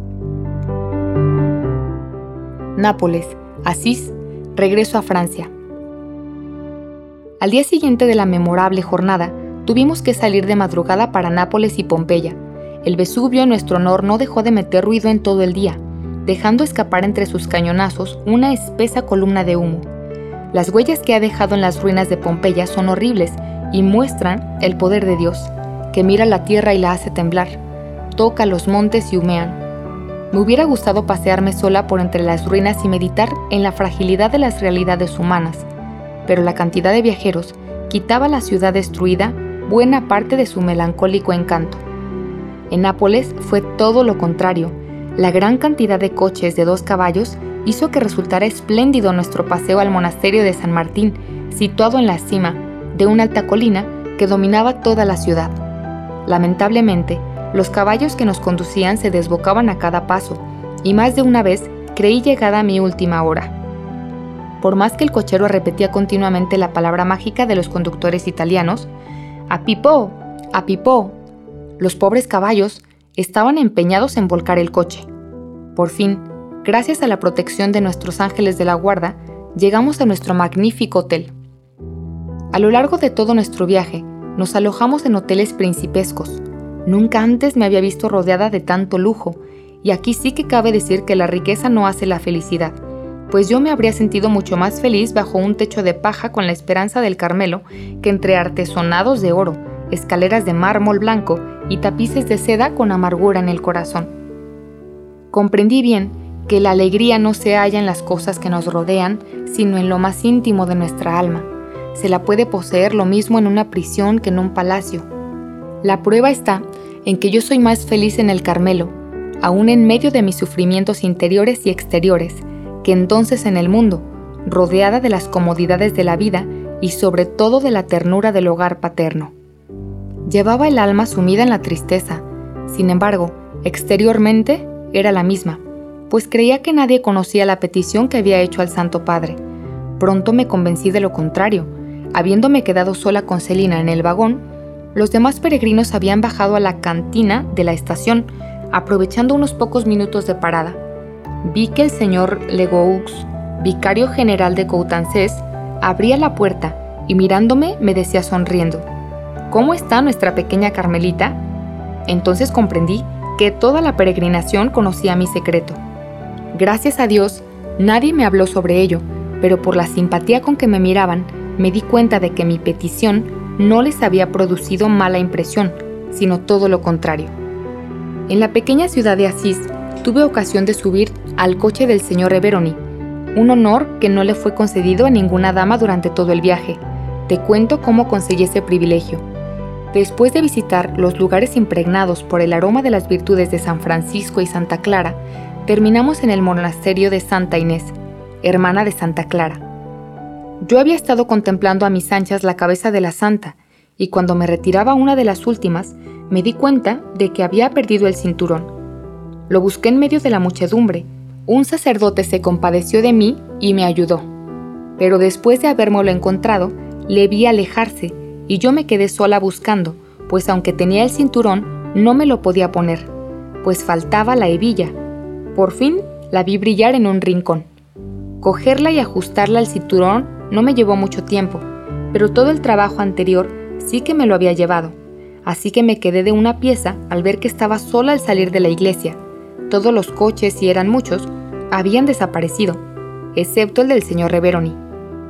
[SPEAKER 1] Nápoles, Asís, regreso a Francia. Al día siguiente de la memorable jornada, tuvimos que salir de madrugada para Nápoles y Pompeya. El Vesubio en nuestro honor no dejó de meter ruido en todo el día, dejando escapar entre sus cañonazos una espesa columna de humo. Las huellas que ha dejado en las ruinas de Pompeya son horribles y muestran el poder de Dios, que mira la tierra y la hace temblar, toca los montes y humean. Me hubiera gustado pasearme sola por entre las ruinas y meditar en la fragilidad de las realidades humanas, pero la cantidad de viajeros quitaba a la ciudad destruida buena parte de su melancólico encanto. En Nápoles fue todo lo contrario. La gran cantidad de coches de dos caballos hizo que resultara espléndido nuestro paseo al monasterio de San Martín, situado en la cima de una alta colina que dominaba toda la ciudad. Lamentablemente, los caballos que nos conducían se desbocaban a cada paso, y más de una vez creí llegada mi última hora. Por más que el cochero repetía continuamente la palabra mágica de los conductores italianos, ¡A pipó! ¡A pipó! Los pobres caballos estaban empeñados en volcar el coche. Por fin, Gracias a la protección de nuestros ángeles de la guarda, llegamos a nuestro magnífico hotel. A lo largo de todo nuestro viaje, nos alojamos en hoteles principescos. Nunca antes me había visto rodeada de tanto lujo, y aquí sí que cabe decir que la riqueza no hace la felicidad, pues yo me habría sentido mucho más feliz bajo un techo de paja con la esperanza del Carmelo que entre artesonados de oro, escaleras de mármol blanco y tapices de seda con amargura en el corazón. Comprendí bien que la alegría no se halla en las cosas que nos rodean, sino en lo más íntimo de nuestra alma. Se la puede poseer lo mismo en una prisión que en un palacio. La prueba está en que yo soy más feliz en el Carmelo, aún en medio de mis sufrimientos interiores y exteriores, que entonces en el mundo, rodeada de las comodidades de la vida y sobre todo de la ternura del hogar paterno. Llevaba el alma sumida en la tristeza, Sin embargo, exteriormente era la misma, pues creía que nadie conocía la petición que había hecho al Santo Padre. Pronto me convencí de lo contrario. Habiéndome quedado sola con Celina en el vagón, los demás peregrinos habían bajado a la cantina de la estación, aprovechando unos pocos minutos de parada. Vi que el señor Legoux, vicario general de Coutances, abría la puerta y mirándome me decía sonriendo, ¿Cómo está nuestra pequeña Carmelita? Entonces comprendí que toda la peregrinación conocía mi secreto. Gracias a Dios, nadie me habló sobre ello, pero por la simpatía con que me miraban, me di cuenta de que mi petición no les había producido mala impresión, sino todo lo contrario. En la pequeña ciudad de Asís tuve ocasión de subir al coche del señor Everoni, un honor que no le fue concedido a ninguna dama durante todo el viaje. Te cuento cómo conseguí ese privilegio. Después de visitar los lugares impregnados por el aroma de las virtudes de San Francisco y Santa Clara, terminamos en el monasterio de Santa Inés, hermana de Santa Clara. Yo había estado contemplando a mis anchas la cabeza de la santa, y cuando me retiraba una de las últimas, me di cuenta de que había perdido el cinturón. Lo busqué en medio de la muchedumbre. Un sacerdote se compadeció de mí y me ayudó. Pero después de habérmelo encontrado, le vi alejarse y yo me quedé sola buscando, pues aunque tenía el cinturón, no me lo podía poner, pues faltaba la hebilla. Por fin la vi brillar en un rincón. Cogerla y ajustarla al cinturón no me llevó mucho tiempo, pero todo el trabajo anterior sí que me lo había llevado, así que me quedé de una pieza al ver que estaba sola al salir de la iglesia. Todos los coches, y eran muchos, habían desaparecido, excepto el del señor Reveroni.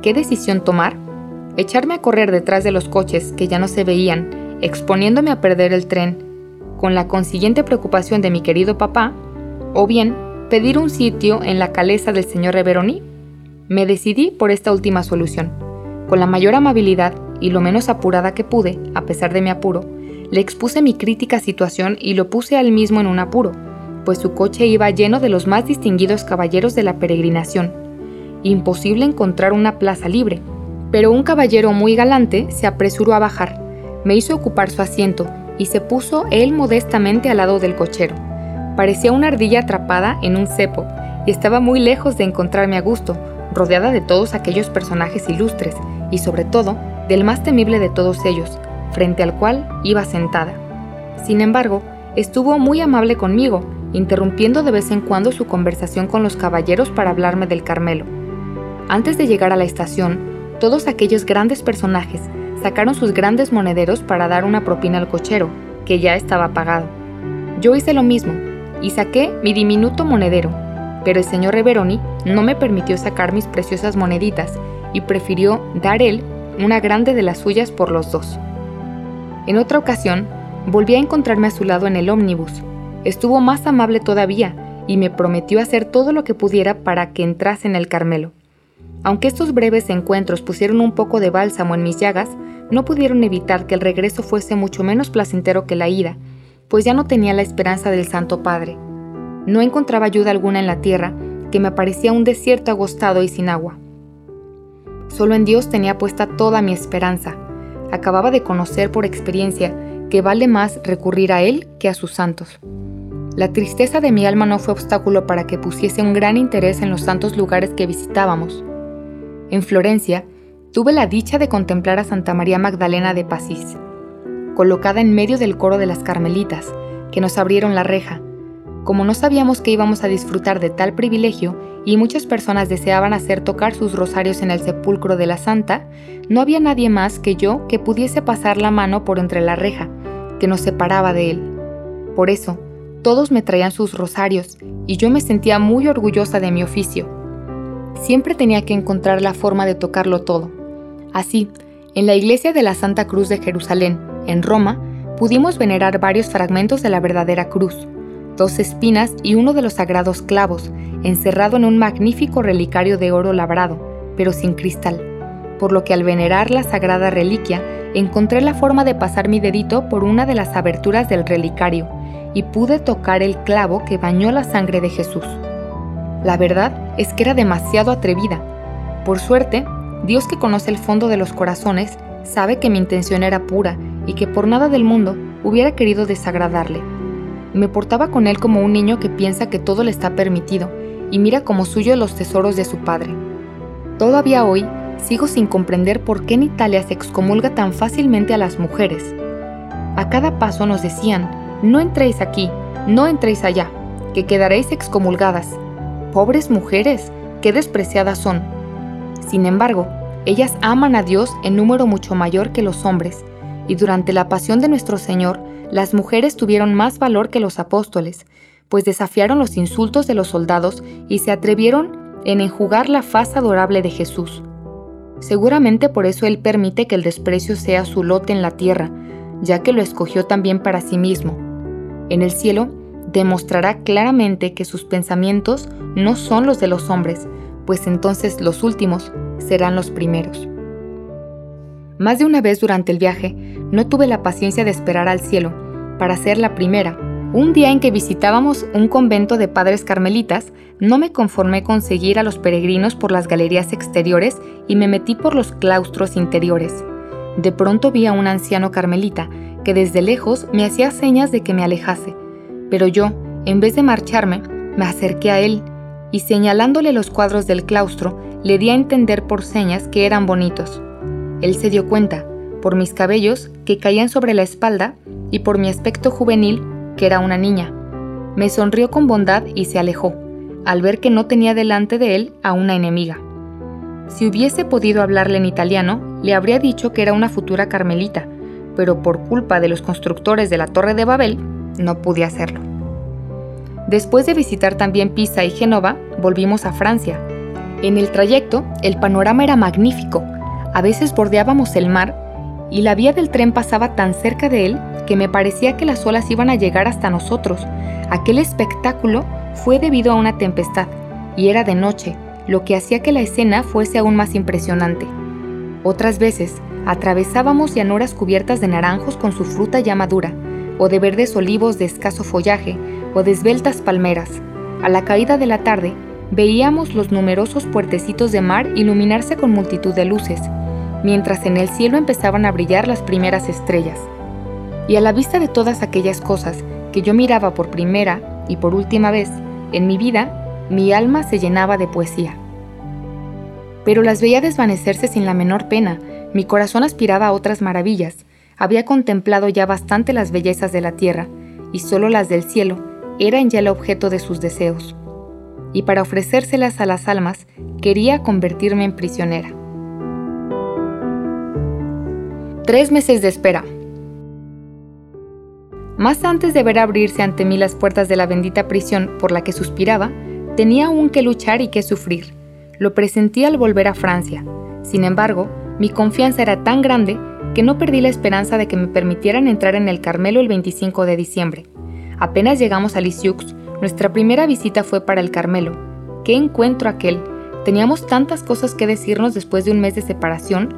[SPEAKER 1] ¿Qué decisión tomar? ¿Echarme a correr detrás de los coches que ya no se veían, exponiéndome a perder el tren, con la consiguiente preocupación de mi querido papá? ¿O bien pedir un sitio en la caleza del señor Reveroni? Me decidí por esta última solución. Con la mayor amabilidad y lo menos apurada que pude, a pesar de mi apuro, le expuse mi crítica situación y lo puse al mismo en un apuro, pues su coche iba lleno de los más distinguidos caballeros de la peregrinación. Imposible encontrar una plaza libre, pero un caballero muy galante se apresuró a bajar, me hizo ocupar su asiento y se puso él modestamente al lado del cochero. Parecía una ardilla atrapada en un cepo y estaba muy lejos de encontrarme a gusto, rodeada de todos aquellos personajes ilustres y sobre todo del más temible de todos ellos, frente al cual iba sentada. Sin embargo, estuvo muy amable conmigo, interrumpiendo de vez en cuando su conversación con los caballeros para hablarme del Carmelo. Antes de llegar a la estación, todos aquellos grandes personajes sacaron sus grandes monederos para dar una propina al cochero, que ya estaba pagado. Yo hice lo mismo y saqué mi diminuto monedero, pero el señor Reveroni no me permitió sacar mis preciosas moneditas y prefirió dar él una grande de las suyas por los dos. En otra ocasión, volví a encontrarme a su lado en el ómnibus. Estuvo más amable todavía y me prometió hacer todo lo que pudiera para que entrase en el Carmelo. Aunque estos breves encuentros pusieron un poco de bálsamo en mis llagas, no pudieron evitar que el regreso fuese mucho menos placentero que la ida, pues ya no tenía la esperanza del Santo Padre. No encontraba ayuda alguna en la tierra, que me parecía un desierto agostado y sin agua. Solo en Dios tenía puesta toda mi esperanza. Acababa de conocer por experiencia que vale más recurrir a Él que a sus santos. La tristeza de mi alma no fue obstáculo para que pusiese un gran interés en los santos lugares que visitábamos. En Florencia, tuve la dicha de contemplar a Santa María Magdalena de Pasís, colocada en medio del coro de las Carmelitas, que nos abrieron la reja, como no sabíamos que íbamos a disfrutar de tal privilegio y muchas personas deseaban hacer tocar sus rosarios en el sepulcro de la santa, no había nadie más que yo que pudiese pasar la mano por entre la reja, que nos separaba de él. Por eso, todos me traían sus rosarios y yo me sentía muy orgullosa de mi oficio. Siempre tenía que encontrar la forma de tocarlo todo. Así, en la iglesia de la Santa Cruz de Jerusalén, en Roma, pudimos venerar varios fragmentos de la verdadera cruz, dos espinas y uno de los sagrados clavos, encerrado en un magnífico relicario de oro labrado, pero sin cristal, por lo que al venerar la sagrada reliquia encontré la forma de pasar mi dedito por una de las aberturas del relicario y pude tocar el clavo que bañó la sangre de Jesús. La verdad es que era demasiado atrevida. Por suerte, Dios que conoce el fondo de los corazones sabe que mi intención era pura y que por nada del mundo hubiera querido desagradarle Me portaba con él como un niño que piensa que todo le está permitido y mira como suyo los tesoros de su padre. Todavía hoy sigo sin comprender por qué en Italia se excomulga tan fácilmente a las mujeres. A cada paso nos decían, no entréis aquí, no entréis allá, que quedaréis excomulgadas. Pobres mujeres, qué despreciadas son. Sin embargo, ellas aman a Dios en número mucho mayor que los hombres, y durante la pasión de nuestro Señor, las mujeres tuvieron más valor que los apóstoles, pues desafiaron los insultos de los soldados y se atrevieron en enjugar la faz adorable de Jesús. Seguramente por eso Él permite que el desprecio sea su lote en la tierra, ya que lo escogió también para sí mismo. En el cielo, demostrará claramente que sus pensamientos no son los de los hombres, pues entonces los últimos serán los primeros. Más de una vez durante el viaje no tuve la paciencia de esperar al cielo para ser la primera. Un día en que visitábamos un convento de padres carmelitas, no me conformé con seguir a los peregrinos por las galerías exteriores y me metí por los claustros interiores. De pronto vi a un anciano carmelita que desde lejos me hacía señas de que me alejase, pero yo, en vez de marcharme, me acerqué a él y señalándole los cuadros del claustro, le di a entender por señas que eran bonitos. Él se dio cuenta, por mis cabellos que caían sobre la espalda y por mi aspecto juvenil que era una niña. Me sonrió con bondad y se alejó, al ver que no tenía delante de él a una enemiga. Si hubiese podido hablarle en italiano, le habría dicho que era una futura carmelita, pero por culpa de los constructores de la Torre de Babel, no pude hacerlo. Después de visitar también Pisa y Génova, volvimos a Francia. En el trayecto, el panorama era magnífico. A veces bordeábamos el mar y la vía del tren pasaba tan cerca de él que me parecía que las olas iban a llegar hasta nosotros. Aquel espectáculo fue debido a una tempestad y era de noche, lo que hacía que la escena fuese aún más impresionante. Otras veces, atravesábamos llanuras cubiertas de naranjos con su fruta ya madura, o de verdes olivos de escaso follaje, o de esbeltas palmeras. A la caída de la tarde, veíamos los numerosos puertecitos de mar iluminarse con multitud de luces, mientras en el cielo empezaban a brillar las primeras estrellas. Y a la vista de todas aquellas cosas que yo miraba por primera y por última vez en mi vida, mi alma se llenaba de poesía. Pero las veía desvanecerse sin la menor pena, mi corazón aspiraba a otras maravillas, había contemplado ya bastante las bellezas de la tierra, y solo las del cielo eran ya el objeto de sus deseos. Y para ofrecérselas a las almas, quería convertirme en prisionera. Tres meses de espera. Más antes de ver abrirse ante mí las puertas de la bendita prisión por la que suspiraba, tenía aún que luchar y que sufrir. Lo presentí al volver a Francia. Sin embargo, mi confianza era tan grande que no perdí la esperanza de que me permitieran entrar en el Carmelo el 25 de diciembre. Apenas llegamos a Lisieux, nuestra primera visita fue para el Carmelo. ¡Qué encuentro aquel! Teníamos tantas cosas que decirnos después de un mes de separación,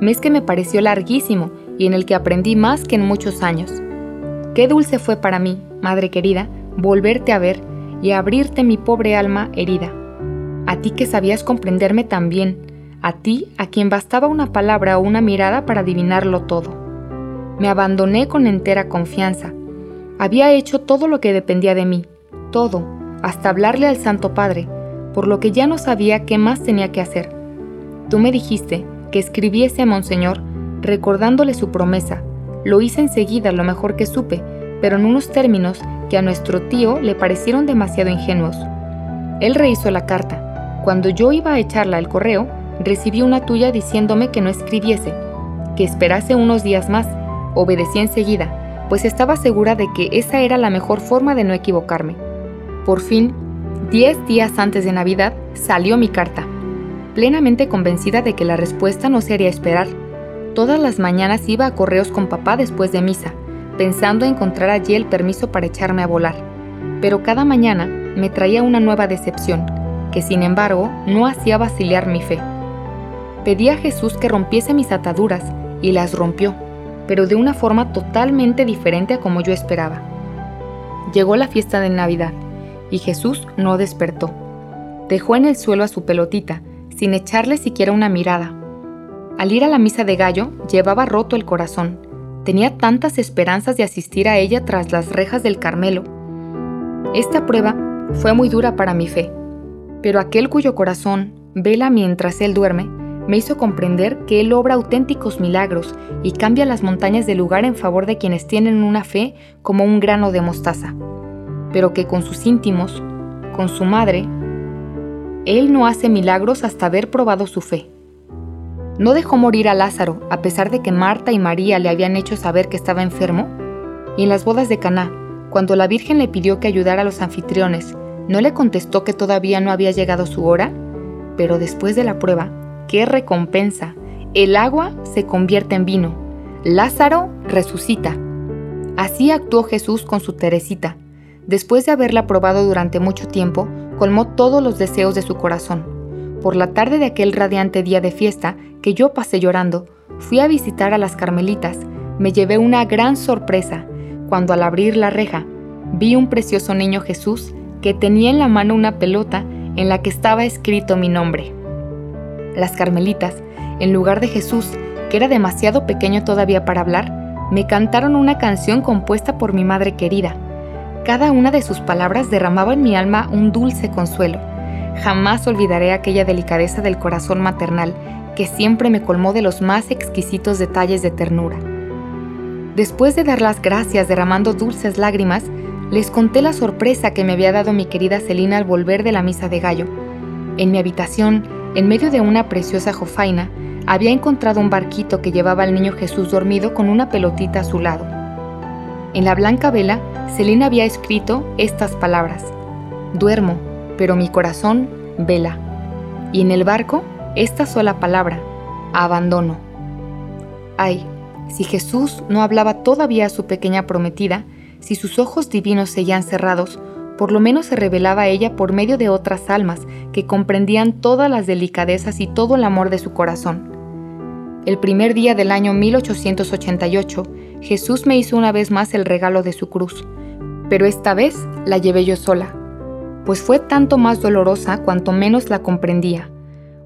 [SPEAKER 1] mes que me pareció larguísimo y en el que aprendí más que en muchos años. Qué dulce fue para mí, madre querida, volverte a ver y abrirte mi pobre alma herida. A ti que sabías comprenderme tan bien, a ti a quien bastaba una palabra o una mirada para adivinarlo todo. Me abandoné con entera confianza. Había hecho todo lo que dependía de mí, todo, hasta hablarle al Santo Padre, por lo que ya no sabía qué más tenía que hacer. Tú me dijiste que escribiese a Monseñor recordándole su promesa. Lo hice enseguida lo mejor que supe, pero en unos términos que a nuestro tío le parecieron demasiado ingenuos. Él rehizo la carta. Cuando yo iba a echarla al correo, recibí una tuya diciéndome que no escribiese, que esperase unos días más. Obedecí enseguida, pues estaba segura de que esa era la mejor forma de no equivocarme. Por fin, diez días antes de Navidad, salió mi carta, plenamente convencida de que la respuesta no se haría esperar. Todas las mañanas iba a correos con papá después de misa, pensando encontrar allí el permiso para echarme a volar. Pero cada mañana me traía una nueva decepción, que sin embargo no hacía vacilar mi fe. Pedí a Jesús que rompiese mis ataduras y las rompió, pero de una forma totalmente diferente a como yo esperaba. Llegó la fiesta de Navidad y Jesús no despertó. Dejó en el suelo a su pelotita, sin echarle siquiera una mirada. Al ir a la misa de gallo, llevaba roto el corazón Tenía tantas esperanzas de asistir a ella tras las rejas del Carmelo, Esta prueba fue muy dura para mi fe, pero aquel cuyo corazón vela mientras él duerme, me hizo comprender que Él obra auténticos milagros y cambia las montañas de lugar en favor de quienes tienen una fe como un grano de mostaza, pero que con sus íntimos, con su madre, Él no hace milagros hasta haber probado su fe. No dejó morir a Lázaro a pesar de que Marta y María le habían hecho saber que estaba enfermo. Y en las bodas de Caná, cuando la Virgen le pidió que ayudara a los anfitriones, ¿no le contestó que todavía no había llegado su hora? Pero después de la prueba, ¡Qué recompensa! El agua se convierte en vino. Lázaro resucita. Así actuó Jesús con su Teresita. Después de haberla probado durante mucho tiempo, colmó todos los deseos de su corazón. Por la tarde de aquel radiante día de fiesta, que yo pasé llorando, fui a visitar a las Carmelitas. Me llevé una gran sorpresa cuando al abrir la reja vi un precioso niño Jesús que tenía en la mano una pelota en la que estaba escrito mi nombre las carmelitas, en lugar de Jesús, que era demasiado pequeño todavía para hablar, me cantaron una canción compuesta por mi madre querida. Cada una de sus palabras derramaba en mi alma un dulce consuelo. Jamás olvidaré aquella delicadeza del corazón maternal que siempre me colmó de los más exquisitos detalles de ternura. Después de dar las gracias derramando dulces lágrimas, les conté la sorpresa que me había dado mi querida Celina al volver de la misa de gallo. En mi habitación, en medio de una preciosa jofaina, había encontrado un barquito que llevaba al niño Jesús dormido con una pelotita a su lado. En la blanca vela, Selena había escrito estas palabras: Duermo, pero mi corazón vela. Y en el barco, esta sola palabra: abandono. Ay, si Jesús no hablaba todavía a su pequeña prometida, si sus ojos divinos seguían cerrados, por lo menos se revelaba a ella por medio de otras almas que comprendían todas las delicadezas y todo el amor de su corazón. El primer día del año 1888, Jesús me hizo una vez más el regalo de su cruz, pero esta vez la llevé yo sola, pues fue tanto más dolorosa cuanto menos la comprendía.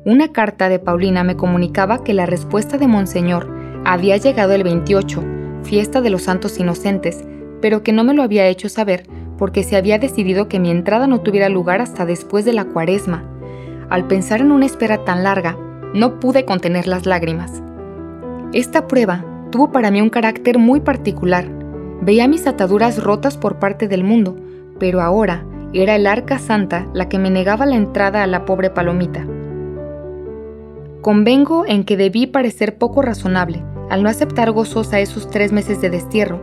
[SPEAKER 1] Una carta de Paulina me comunicaba que la respuesta de Monseñor había llegado el 28, fiesta de los santos inocentes, pero que no me lo había hecho saber porque se había decidido que mi entrada no tuviera lugar hasta después de la cuaresma. Al pensar en una espera tan larga, no pude contener las lágrimas. Esta prueba tuvo para mí un carácter muy particular. Veía mis ataduras rotas por parte del mundo, pero ahora era el arca santa la que me negaba la entrada a la pobre palomita. Convengo en que debí parecer poco razonable al no aceptar gozosa esos tres meses de destierro,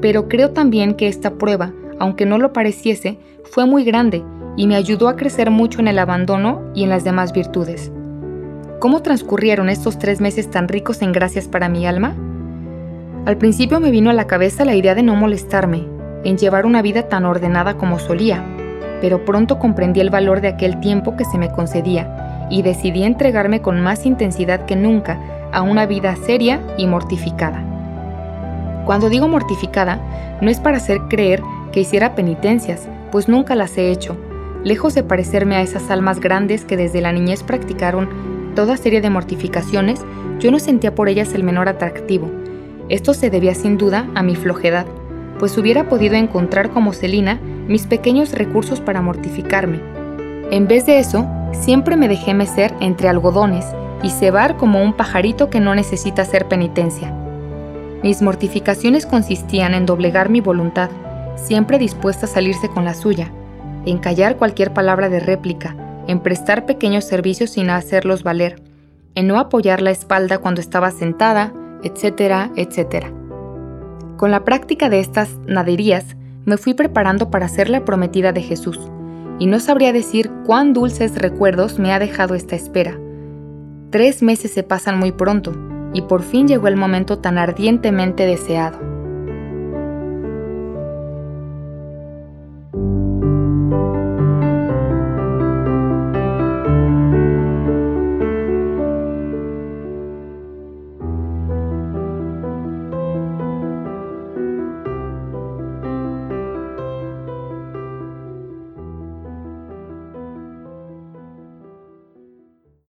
[SPEAKER 1] pero creo también que esta prueba aunque no lo pareciese, fue muy grande y me ayudó a crecer mucho en el abandono y en las demás virtudes. ¿Cómo transcurrieron estos tres meses tan ricos en gracias para mi alma? Al principio me vino a la cabeza la idea de no molestarme, en llevar una vida tan ordenada como solía, pero pronto comprendí el valor de aquel tiempo que se me concedía y decidí entregarme con más intensidad que nunca a una vida seria y mortificada. Cuando digo mortificada, no es para hacer creer que hiciera penitencias, pues nunca las he hecho, lejos de parecerme a esas almas grandes que desde la niñez practicaron toda serie de mortificaciones, yo no sentía por ellas el menor atractivo. Esto se debía sin duda a mi flojedad, pues hubiera podido encontrar como Celina mis pequeños recursos para mortificarme. En vez de eso, siempre me dejé mecer entre algodones y cebar como un pajarito que no necesita hacer penitencia. Mis mortificaciones consistían en doblegar mi voluntad, siempre dispuesta a salirse con la suya, en callar cualquier palabra de réplica, en prestar pequeños servicios sin hacerlos valer, en no apoyar la espalda cuando estaba sentada, etcétera, etcétera. Con la práctica de estas naderías, me fui preparando para ser la prometida de Jesús, y no sabría decir cuán dulces recuerdos me ha dejado esta espera. Tres meses se pasan muy pronto, y por fin llegó el momento tan ardientemente deseado.